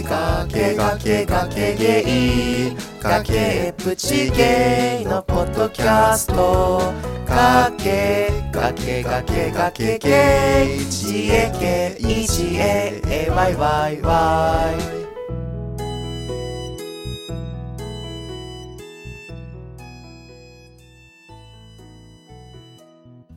けがけがけがけゲイ。崖っぷちゲイのポッドキャスト。かけがけがけがけゲイ。GAKEGAYYY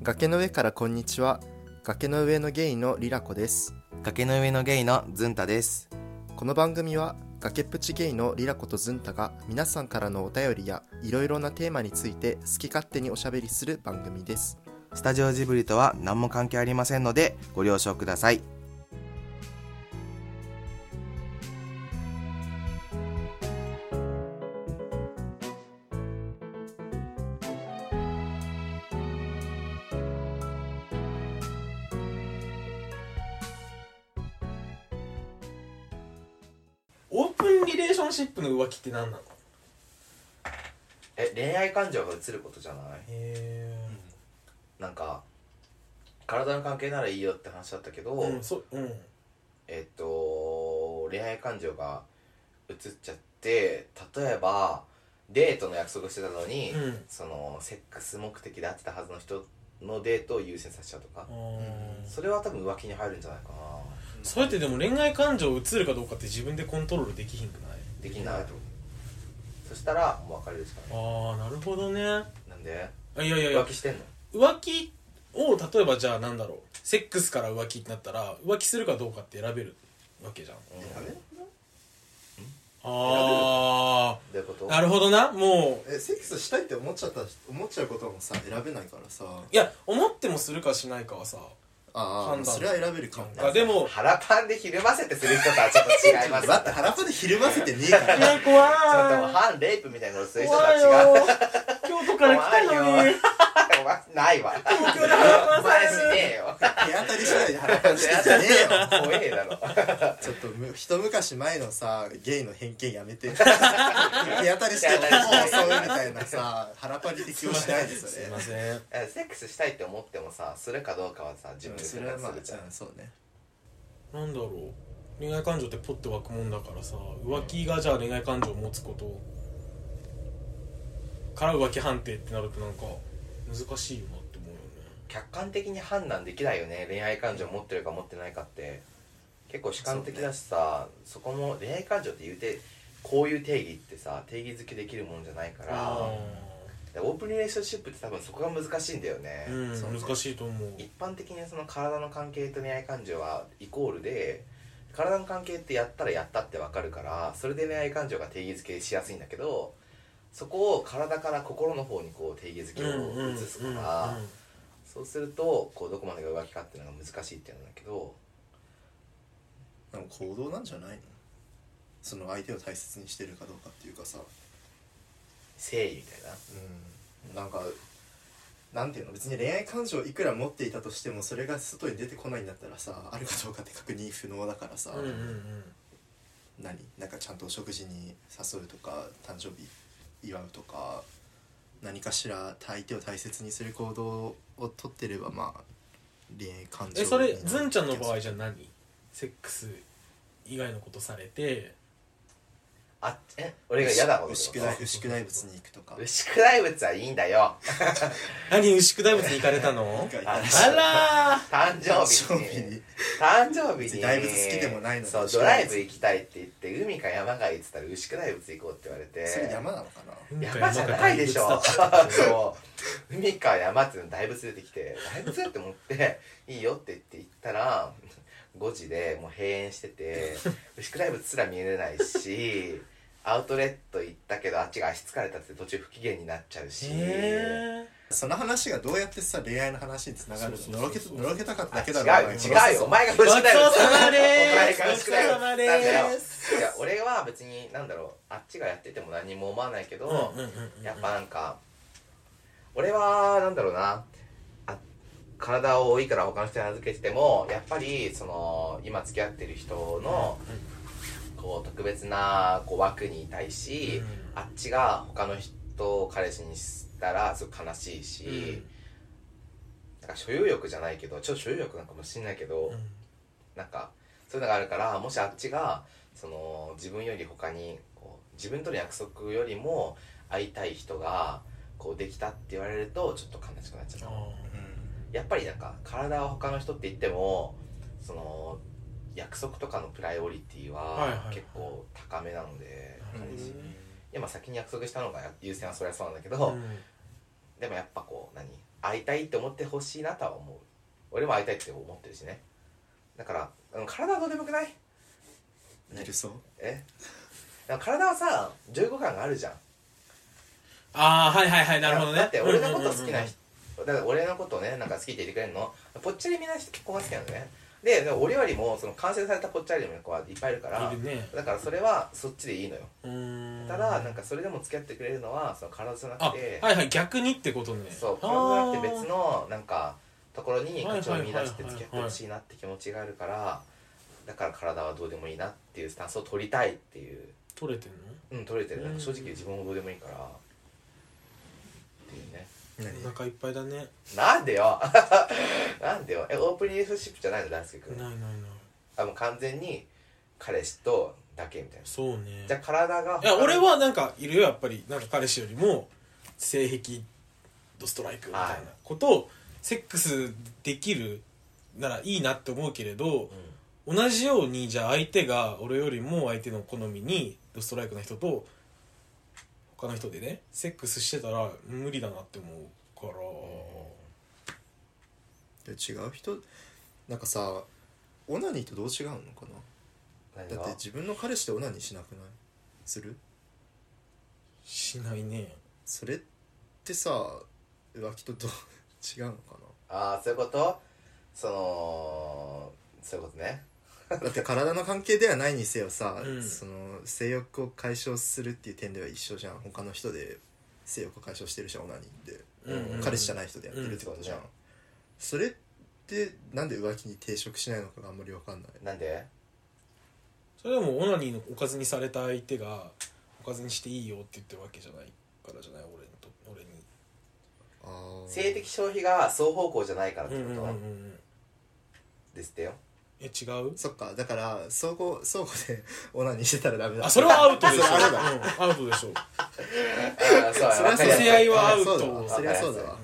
崖の上からこんにちは。崖の上のゲイのリラコです。崖の上のゲイのズンタですこの番組は崖っぷちゲイのリラコとズンタが皆さんからのお便りやいろいろなテーマについて好き勝手におしゃべりする番組です。スタジオジブリとは何も関係ありませんのでご了承ください。ンリレーションシップの浮気って何なの？え恋愛感情が移ることじゃない？へなんか体の関係ならいいよって話だったけど、えうんそうん。えっと恋愛感情が移っちゃって例えばデートの約束してたのに、うん。そのセックス目的で会ってたはずの人のデートを優先させちゃうとか。あ、ーそれは多分浮気に入るんじゃないかなそれってでも恋愛感情移るかどうかって自分でコントロールできひんくない？できないそしたらもう別れるしかない。ああなるほどね。なんで？あいやいやいや。浮気してんの？浮気を例えばじゃあなんだろう。セックスから浮気になったら浮気するかどうかって選べるわけじゃん。うん。あどういうこと？あなるほどな。もう。えセックスしたいって思っちゃった思っちゃうこともさ選べないからさ。いや思ってもするかしないかはさあ判断。それは選べるかもね。あでも腹パンでひるませてする人とはちょっと違います。だって腹パでひるませてねえから。いや怖い。ちょっともう反レイプみたいなことする人とは違うよ。京都から来たのに怖いよお前ないわ。東京で腹パンされるしねえよ手当たり次第で腹パンしてんじゃねえよ。怖えだろ。ちょっとむ一昔前のさゲイの偏見やめて。手当たりして手当たりしてそうみたいなさ腹パに適応しないですよねすいません。えセックスしたいって思ってもさするかどうかはさ自分で選それはまんそうね。なんだろう。恋愛感情ってポッて湧くもんだからさ浮気がじゃあ恋愛感情を持つこと。から浮気判定ってなるとなんか難しいよなって思うよね。客観的に判断できないよね。恋愛感情持ってるか持ってないかって。結構主観的だしさそ,、こも恋愛感情って言うてこういう定義ってさ定義づけできるもんじゃないから。でオープンリレーションシップって多分そこが難しいんだよね、うんそうね難しいと思う。一般的にその体の関係と恋愛感情はイコールで体の関係ってやったらやったって分かるからそれで恋愛感情が定義づけしやすいんだけどそこを体から心の方にこう定義づけを移すからそうするとこうどこまでが浮気かっていうのが難しいっていうんだけどでも行動なんじゃないの？その相手を大切にしてるかどうかっていうかさ。誠意みたいな？うん。なんかなんていうの？別に恋愛感情いくら持っていたとしてもそれが外に出てこないんだったらさあるかどうかって確認不能だからさ、うんうんうん。何？なんかちゃんとお食事に誘うとか誕生日祝うとか何かしら相手を大切にする行動をとってればまあ恋愛感情えそれずんちゃんの場合じゃ何？セックス以外のことされてあえ俺が嫌だこと牛久大牛久大仏に行くとか。牛久大仏はいいんだよ。何牛久大仏に行かれたの？ああら誕生日誕に生日に。誕生日に。大仏好きでもないのに。そうドライブ行きたいって言って海か山かいっつったら牛久大仏行こうって言われて。それ山なのかな？山じゃないでしょ。そう。海か山っていうの大仏出てきて大仏って思っていいよって言って行ったら5時でもう閉園してて牛久大仏すら見えないしアウトレット行ったけどあっちが足疲れたって途中不機嫌になっちゃうし。へその話がどうやってさ恋愛の話につながるそうののろけたかっただけだろ？あ違うよ。お前違うよ。お前が牛ごちそうさまでお前すごちそうさまでなんだよす。いや俺は別になんだろうあっちがやってても何も思わないけど、やっぱなんか俺はなんだろうな。あ体を多いから他の人に預けててもやっぱりその今付き合ってる人のこう特別なこう枠にいたいし、うん。あっちが他の人を彼氏にしたらすごく悲しいし、うん。なんか所有欲じゃないけどちょっと所有欲なんかもしんないけど、うん。なんかそういうのがあるからもしあっちがその自分より他にこう自分との約束よりも会いたい人がこうできたって言われるとちょっと悲しくなっちゃう。やっぱりなんか体は他の人って言ってもその約束とかのプライオリティは結構高めなので、いやまあ先に約束したのが優先はそりゃそうなんだけど、うん。でもやっぱこう何会いたいって思ってほしいなとは思う。俺も会いたいって思ってるしね。だから体はどうでもよくない？許そう。え？体はさ15感があるじゃん。ああはいはいはいなるほどね。だって俺のこと好きなうんうんうん。人だから俺のことをねなんか好きって言ってくれるの？ぽっちゃりみな子が好きなのねででも俺よりもその完成されたぽっちゃりの子はいっぱいいるからいるね。だからそれはそっちでいいのよ。うーん。ただなんかそれでも付き合ってくれるのはその体じゃなあくてはいはい逆にってことね。そうあ。体じゃなくてー別のなんかところに価値を見出して付き合ってほしいなって気持ちがあるからだから体はどうでもいいなっていうスタンスを取りたいっていう。取れてんの？うん取れてる。なんかうん正直自分もどうでもいいから。っていうね。何お腹いっぱいだね。なんでよ。なんでよ。えオープンリレーションシップじゃないの大輔君。ないないない。あもう完全に彼氏とだけみたいな。そうね。じゃあ体がいや俺はなんかいるよやっぱり。なんか彼氏よりも性癖ドストライクみたいなことをセックスできるならいいなって思うけれどうん。同じようにじゃあ相手が俺よりも相手の好みにドストライクな人と他の人でねセックスしてたら無理だなって思うから。で違う？人なんかさオナニーとどう違うのかな？だって自分の彼氏とオナニーしなくない？する？しないね。それってさ浮気とどう 違うのかああそういうこと？そのそういうことね。な だって体の関係ではないにせよさ、うん。その性欲を解消するっていう点では一緒じゃん。他の人で性欲を解消してるじゃんオナニーって、うんうん。彼氏じゃない人でやってるってことじゃん、うんそれってなんで浮気に抵触しないのかがあんまり分かんない。なんで？それでもオナニーのおかずにされた相手がおかずにしていいよって言ってるわけじゃないからじゃない？俺にと俺に。性的消費が双方向じゃないからってこと、うんうんうんうん。ですってよえ違う？そっか。だから相互相互で オナニーしてたらダメだ。あそれはアウトでしょ。うん、アウトでしょ。そうそれはそうだわかりやすい性愛はアウト。そうだわ。それはそうだわ。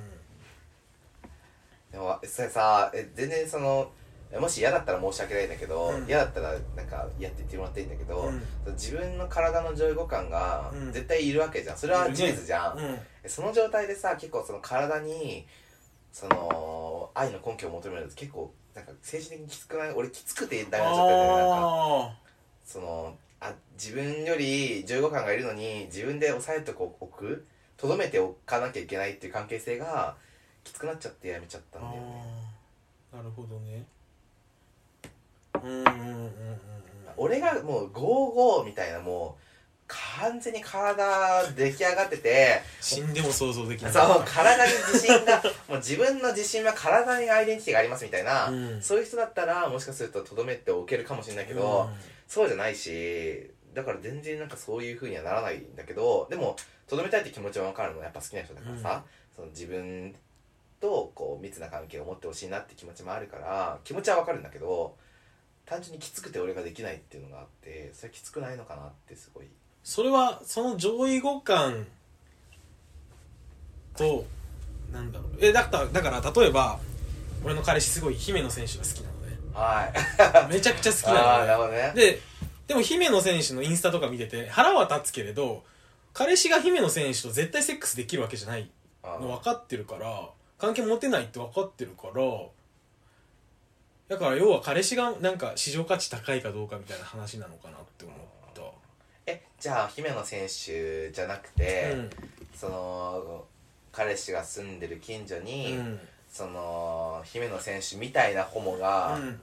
でもそれさえ全然そのもし嫌だったら申し訳ないんだけど、うん。嫌だったらなんかやって言ってもらっていいんだけど、うん。自分の体の上位互換がうん。絶対いるわけじゃん。それは事実じゃん、うん。その状態でさ結構その体にその愛の根拠を求めるのって結構なんか精神的にきつくない？俺きつくてダメな状態でなんか。あそのあ自分より上位互換がいるのに自分で抑えておく？とどめておかなきゃいけないっていう関係性がきつくなっちゃってやめちゃったーんだよね。なるほどね。うんうんうんうんうん。俺がもう55みたいなもう完全に体出来上がってて。死んでも想像できない。そう体に自信が もう自分の自信は体にアイデンティティがありますみたいな、うん。そういう人だったらもしかするととどめておけるかもしれないけど、うん。そうじゃないしだから全然なんかそういう風にはならないんだけどでもとどめたいって気持ちは分かるのやっぱ好きな人だからさ、その自分とこう密な関係を持ってほしいなって気持ちもあるから気持ちは分かるんだけど単純にきつくて俺ができないっていうのがあってそれきつくないのかなってすごいそれはその上位互換となんだろう。えだっただから例えば俺の彼氏すごい姫野選手が好きなのね。はい。めちゃくちゃ好きあなあなるのねほどね。ででも姫野選手のインスタとか見てて腹は立つけれど彼氏が姫野選手と絶対セックスできるわけじゃないあの分かってるから関係持てないって分かってるからだから要は彼氏がなんか市場価値高いかどうかみたいな話なのかなって思ったえじゃあ姫野選手じゃなくて、うん。その彼氏が住んでる近所に、うん。その姫野選手みたいなホモがうん。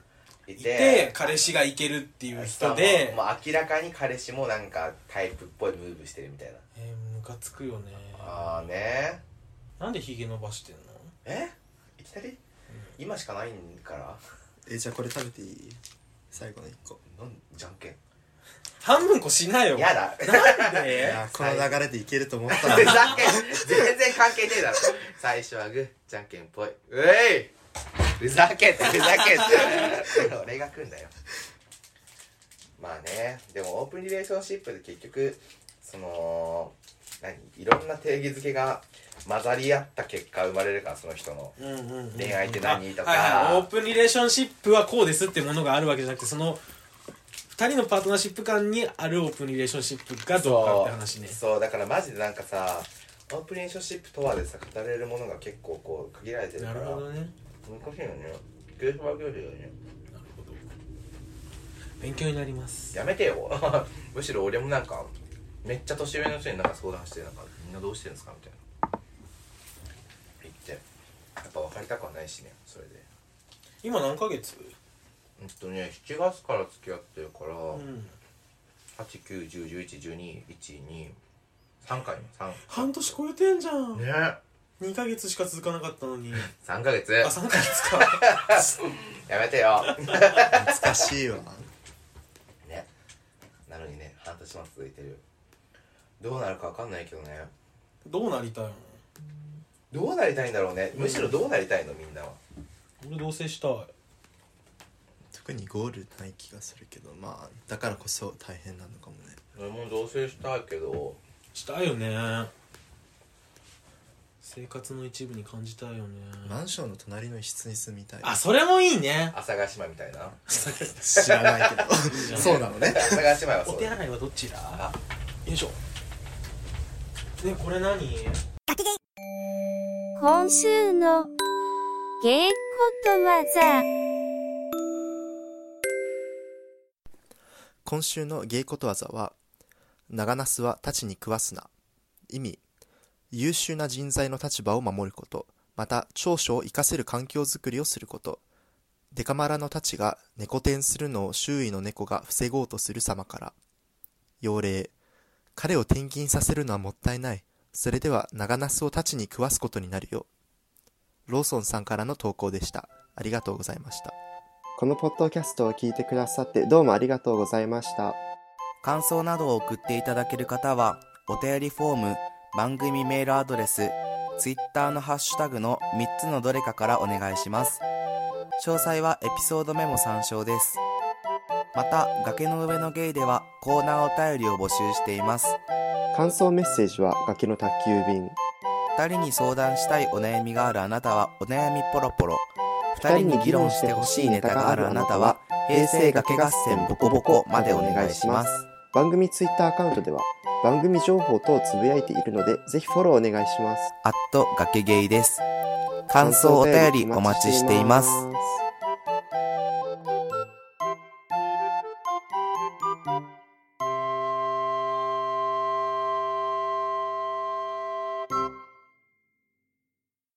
いて,、いて彼氏がいけるっていう人でもうもう明らかに彼氏もなんかタイプっぽいムーブしてるみたいな、えー、ムカつくよね。ああね。なんでヒゲ伸ばしてんの？え？いきなり、今しかないんから？えじゃあこれ食べていい？最後の一個。なんじゃんけん半分こしなよ。やだ。なんいでや この流れでいけると思ったふのざけん全然関係ねえだろ。最初はグーじゃんけんぽい。うえい。ふざけんってふざけん。って俺が食うんだよ。まあねでもオープンリレーションシップで結局その何？いろんな定義づけが混ざり合った結果生まれるからその人の。恋愛って何？とか。あはいはい。オープンリレーションシップはこうですってものがあるわけじゃなくてその2人のパートナーシップ間にあるオープンリレーションシップがどうかって話ね。そうだからマジでなんかさオープンリレーションシップとはでさ語れるものが結構こう限られてるかならるほどね。難しいよね。ゲームはゲーよね。なるほど。勉強になります。やめてよ。むしろ俺もなんかめっちゃ年上の人になんか相談してなんかみんなどうしてるんですかみたいな。言って。やっぱ別れたくはないしねそれで。今何ヶ月？うんとね7月から付き合ってるから、うん。8910111212 3回3半年超えてんじゃん、ね。2ヶ月しか続かなかったのに。3ヶ月。あ3ヶ月か。やめてよ。懐かしいわ。ね。なのにね半年も続いてる。どうなるか分かんないけどね。どうなりたいの？どうなりたいんだろうね。むしろどうなりたいのみんなは。俺同棲したい特にゴールない気がするけどまあだからこそ大変なのかもね。俺も同棲したいけどしたいよね。生活の一部に感じたいよね。マンションの隣の一室に住みたい。あそれもいいね。阿佐ヶ島みたいな。知らないけど。そうなのね。阿佐ヶ島はおそう。だ手洗いはどちらよいしょ。でこれ何？今週の芸ことわざ。今週の芸ことわざは長ナスは太刀に食わすな。意味優秀な人材の立場を守ること。また長所を生かせる環境づくりをすること。デカマラの太刀が猫転するのを周囲の猫が防ごうとする様から。要例彼を転勤させるのはもったいない。それでは長ナスを太刀に食わすことになるよ。ローソンさんからの投稿でした。ありがとうございました。このポッドキャストを聞いてくださってどうもありがとうございました。感想などを送っていただける方はお便りフォーム番組メールアドレス Twitter のハッシュタグの3つのどれかからお願いします詳細はエピソードメモ参照ですまた崖の上のゲイではコーナーお便りを募集しています感想メッセージは崖の宅急便。2人に相談したいお悩みがあるあなたはお悩みポロポロ2人に議論してほしいネタがあるあなたは平成崖合戦ボコボコまでお願いします番組ツイッターアカウントでは番組情報等をつぶやいているのでぜひフォローお願いします。アット崖ゲイです感想お便りお待ちしていますす。